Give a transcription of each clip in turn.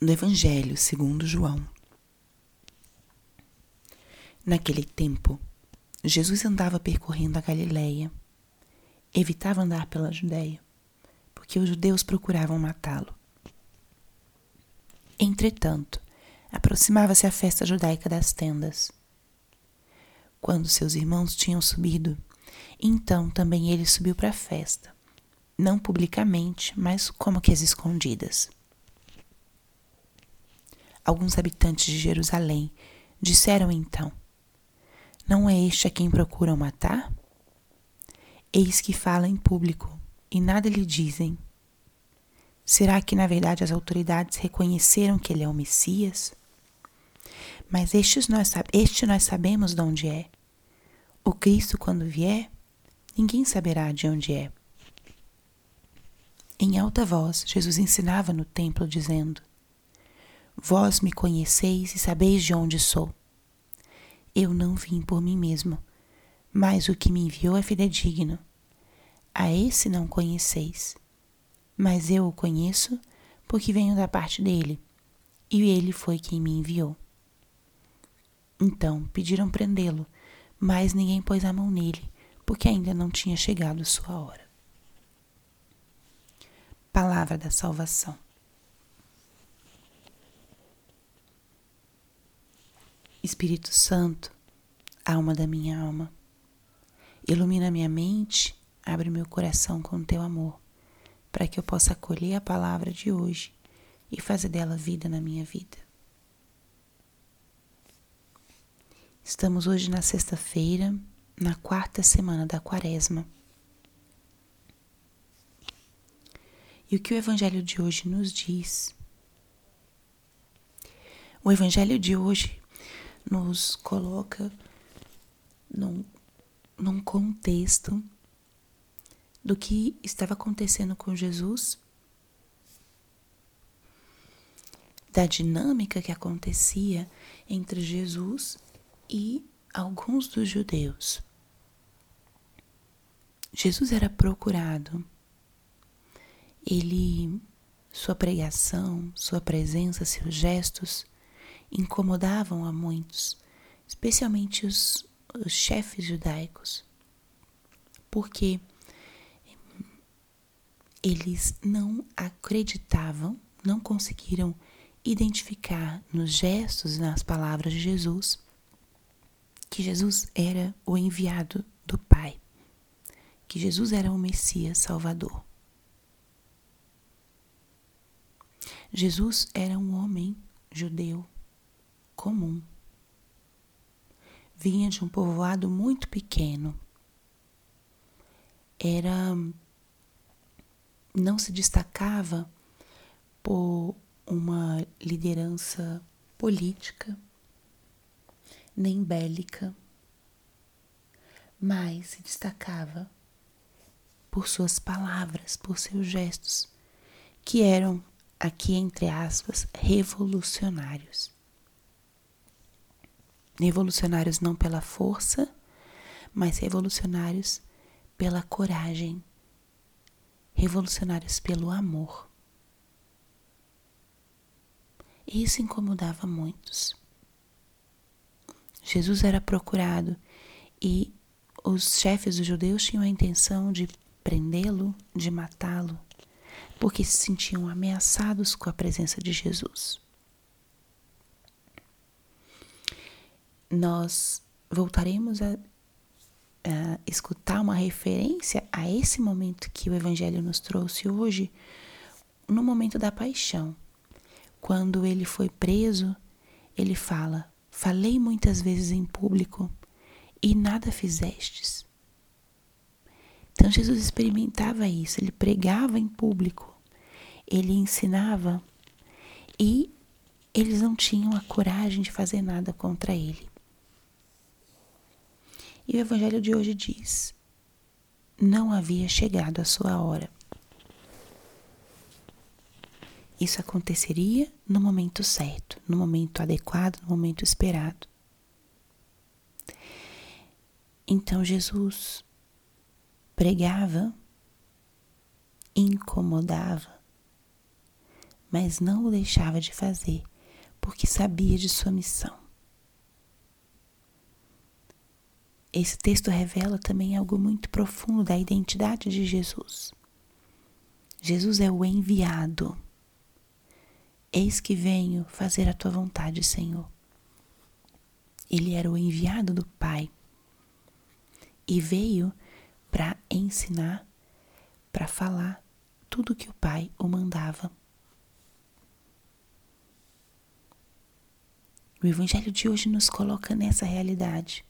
no Evangelho segundo João. Naquele tempo, Jesus andava percorrendo a Galileia. Evitava andar pela Judéia, porque os judeus procuravam matá-lo. Entretanto, aproximava-se a festa judaica das tendas. Quando seus irmãos tinham subido, então também ele subiu para a festa, não publicamente, mas como que as escondidas. Alguns habitantes de Jerusalém disseram então: Não é este a quem procuram matar? Eis que fala em público e nada lhe dizem. Será que na verdade as autoridades reconheceram que ele é o Messias? Mas estes nós, este nós sabemos de onde é. O Cristo, quando vier, ninguém saberá de onde é. Em alta voz, Jesus ensinava no templo, dizendo: Vós me conheceis e sabeis de onde sou. Eu não vim por mim mesmo, mas o que me enviou é fidedigno. A esse não conheceis, mas eu o conheço porque venho da parte dele, e ele foi quem me enviou. Então pediram prendê-lo, mas ninguém pôs a mão nele, porque ainda não tinha chegado sua hora. Palavra da Salvação. Espírito Santo, alma da minha alma, ilumina minha mente, abre meu coração com teu amor, para que eu possa acolher a palavra de hoje e fazer dela vida na minha vida. Estamos hoje na sexta-feira, na quarta semana da quaresma. E o que o Evangelho de hoje nos diz? O Evangelho de hoje nos coloca num, num contexto do que estava acontecendo com Jesus, da dinâmica que acontecia entre Jesus e alguns dos judeus. Jesus era procurado. Ele, sua pregação, sua presença, seus gestos incomodavam a muitos, especialmente os, os chefes judaicos, porque eles não acreditavam, não conseguiram identificar nos gestos e nas palavras de Jesus que Jesus era o enviado do Pai, que Jesus era o Messias Salvador. Jesus era um homem judeu comum. Vinha de um povoado muito pequeno. Era não se destacava por uma liderança política nem bélica, mas se destacava por suas palavras, por seus gestos, que eram, aqui entre aspas, revolucionários. Revolucionários não pela força, mas revolucionários pela coragem, revolucionários pelo amor. Isso incomodava muitos. Jesus era procurado e os chefes dos judeus tinham a intenção de prendê-lo, de matá-lo, porque se sentiam ameaçados com a presença de Jesus. Nós voltaremos a, a, escutar uma referência a esse momento que o Evangelho nos trouxe hoje, no momento da paixão. Quando ele foi preso, ele fala: Falei muitas vezes em público e nada fizestes. Então Jesus experimentava isso, ele pregava em público, ele ensinava e eles não tinham a coragem de fazer nada contra ele. E o Evangelho de hoje diz: não havia chegado a sua hora. Isso aconteceria no momento certo, no momento adequado, no momento esperado. Então Jesus pregava, incomodava, mas não o deixava de fazer, porque sabia de sua missão. Esse texto revela também algo muito profundo da identidade de Jesus. Jesus é o enviado. Eis que venho fazer a tua vontade, Senhor. Ele era o enviado do Pai e veio para ensinar, para falar tudo que o Pai o mandava. O Evangelho de hoje nos coloca nessa realidade.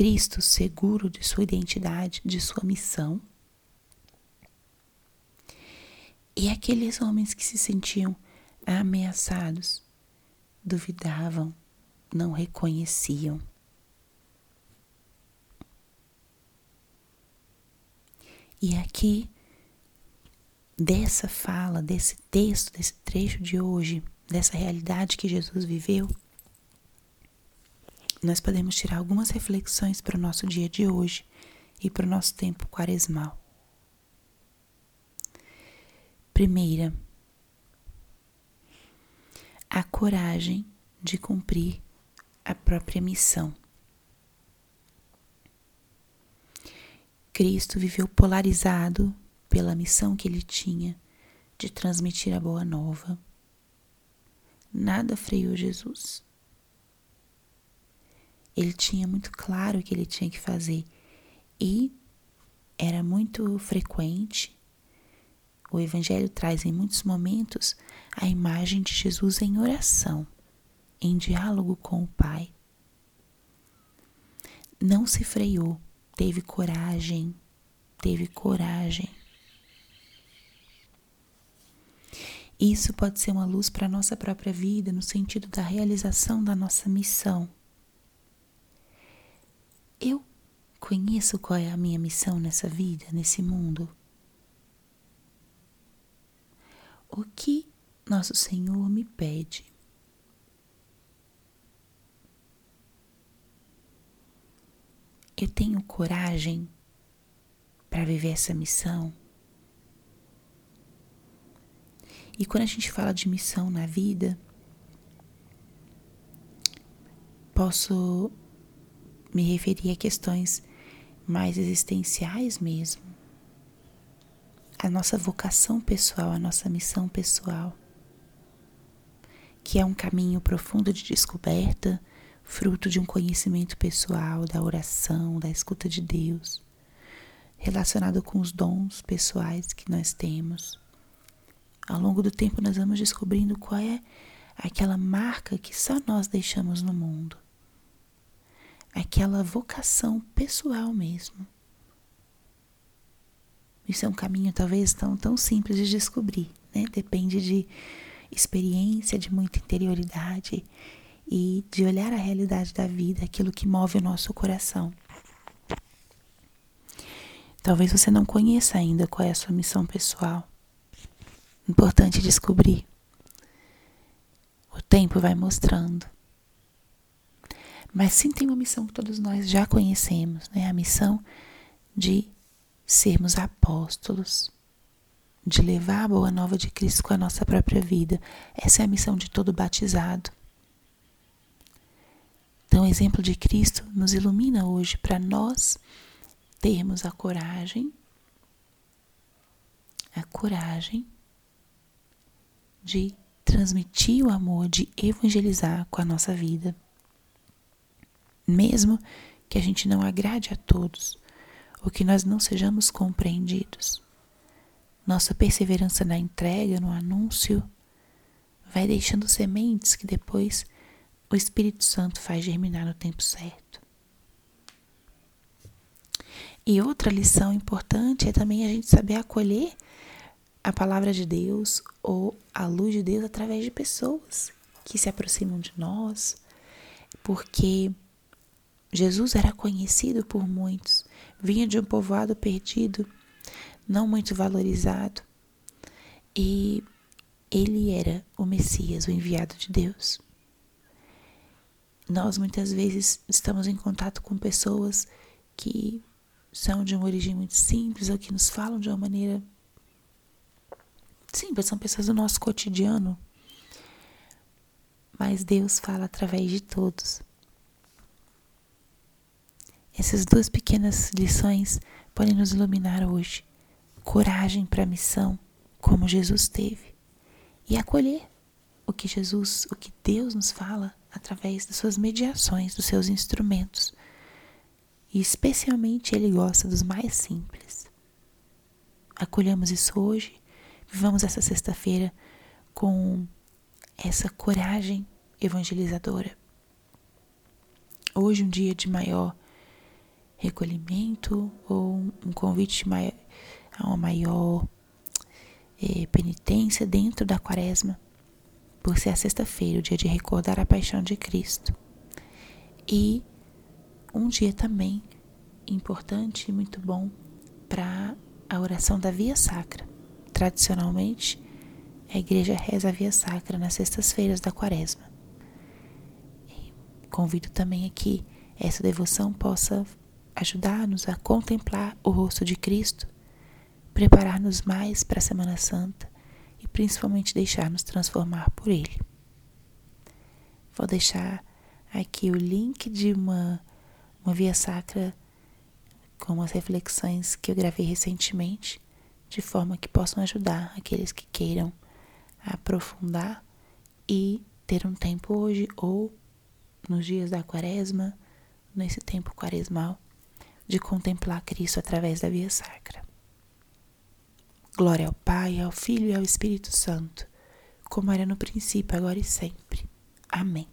Cristo, seguro de sua identidade, de sua missão. E aqueles homens que se sentiam ameaçados, duvidavam, não reconheciam. E aqui, dessa fala, desse texto, desse trecho de hoje, dessa realidade que Jesus viveu, nós podemos tirar algumas reflexões para o nosso dia de hoje e para o nosso tempo quaresmal. Primeira, a coragem de cumprir a própria missão. Cristo viveu polarizado pela missão que ele tinha de transmitir a boa nova. Nada freou Jesus. Ele tinha muito claro o que ele tinha que fazer e era muito frequente. O Evangelho traz em muitos momentos a imagem de Jesus em oração, em diálogo com o Pai. Não se freou, teve coragem, teve coragem. Isso pode ser uma luz para a nossa própria vida, no sentido da realização da nossa missão. Eu conheço qual é a minha missão nessa vida, nesse mundo. O que nosso Senhor me pede? Eu tenho coragem para viver essa missão? E quando a gente fala de missão na vida, posso me referir a questões mais existenciais mesmo. A nossa vocação pessoal, a nossa missão pessoal, que é um caminho profundo de descoberta, fruto de um conhecimento pessoal, da oração, da escuta de Deus, relacionado com os dons pessoais que nós temos. Ao longo do tempo, nós vamos descobrindo qual é aquela marca que só nós deixamos no mundo aquela vocação pessoal mesmo. Isso é um caminho talvez tão, tão simples de descobrir, né? Depende de experiência, de muita interioridade e de olhar a realidade da vida, aquilo que move o nosso coração. Talvez você não conheça ainda qual é a sua missão pessoal. Importante descobrir. O tempo vai mostrando. Mas sim tem uma missão que todos nós já conhecemos, né? A missão de sermos apóstolos, de levar a boa nova de Cristo com a nossa própria vida. Essa é a missão de todo batizado. Então, o exemplo de Cristo nos ilumina hoje para nós termos a coragem, a coragem de transmitir o amor, de evangelizar com a nossa vida mesmo que a gente não agrade a todos ou que nós não sejamos compreendidos. Nossa perseverança na entrega, no anúncio, vai deixando sementes que depois o Espírito Santo faz germinar no tempo certo. E outra lição importante é também a gente saber acolher a palavra de Deus ou a luz de Deus através de pessoas que se aproximam de nós, porque Jesus era conhecido por muitos, vinha de um povoado perdido, não muito valorizado, e ele era o Messias, o enviado de Deus. Nós muitas vezes estamos em contato com pessoas que são de uma origem muito simples ou que nos falam de uma maneira Sim, são pessoas do nosso cotidiano. Mas Deus fala através de todos. Essas duas pequenas lições podem nos iluminar hoje. Coragem para a missão, como Jesus teve, e acolher o que Jesus, o que Deus nos fala através das suas mediações, dos seus instrumentos. E especialmente Ele gosta dos mais simples. Acolhamos isso hoje, vivamos essa sexta-feira com essa coragem evangelizadora. Hoje, um dia de maior recolhimento ou um convite a uma maior eh, penitência dentro da quaresma, por ser a sexta-feira, o dia de recordar a paixão de Cristo. E um dia também importante e muito bom para a oração da Via Sacra. Tradicionalmente, a igreja reza a Via Sacra nas sextas-feiras da quaresma. Convido também aqui essa devoção possa ajudar-nos a contemplar o rosto de Cristo, preparar-nos mais para a Semana Santa e principalmente deixar-nos transformar por Ele. Vou deixar aqui o link de uma, uma via sacra com as reflexões que eu gravei recentemente, de forma que possam ajudar aqueles que queiram aprofundar e ter um tempo hoje ou nos dias da quaresma, nesse tempo quaresmal, de contemplar Cristo através da via sacra. Glória ao Pai, ao Filho e ao Espírito Santo, como era no princípio, agora e sempre. Amém.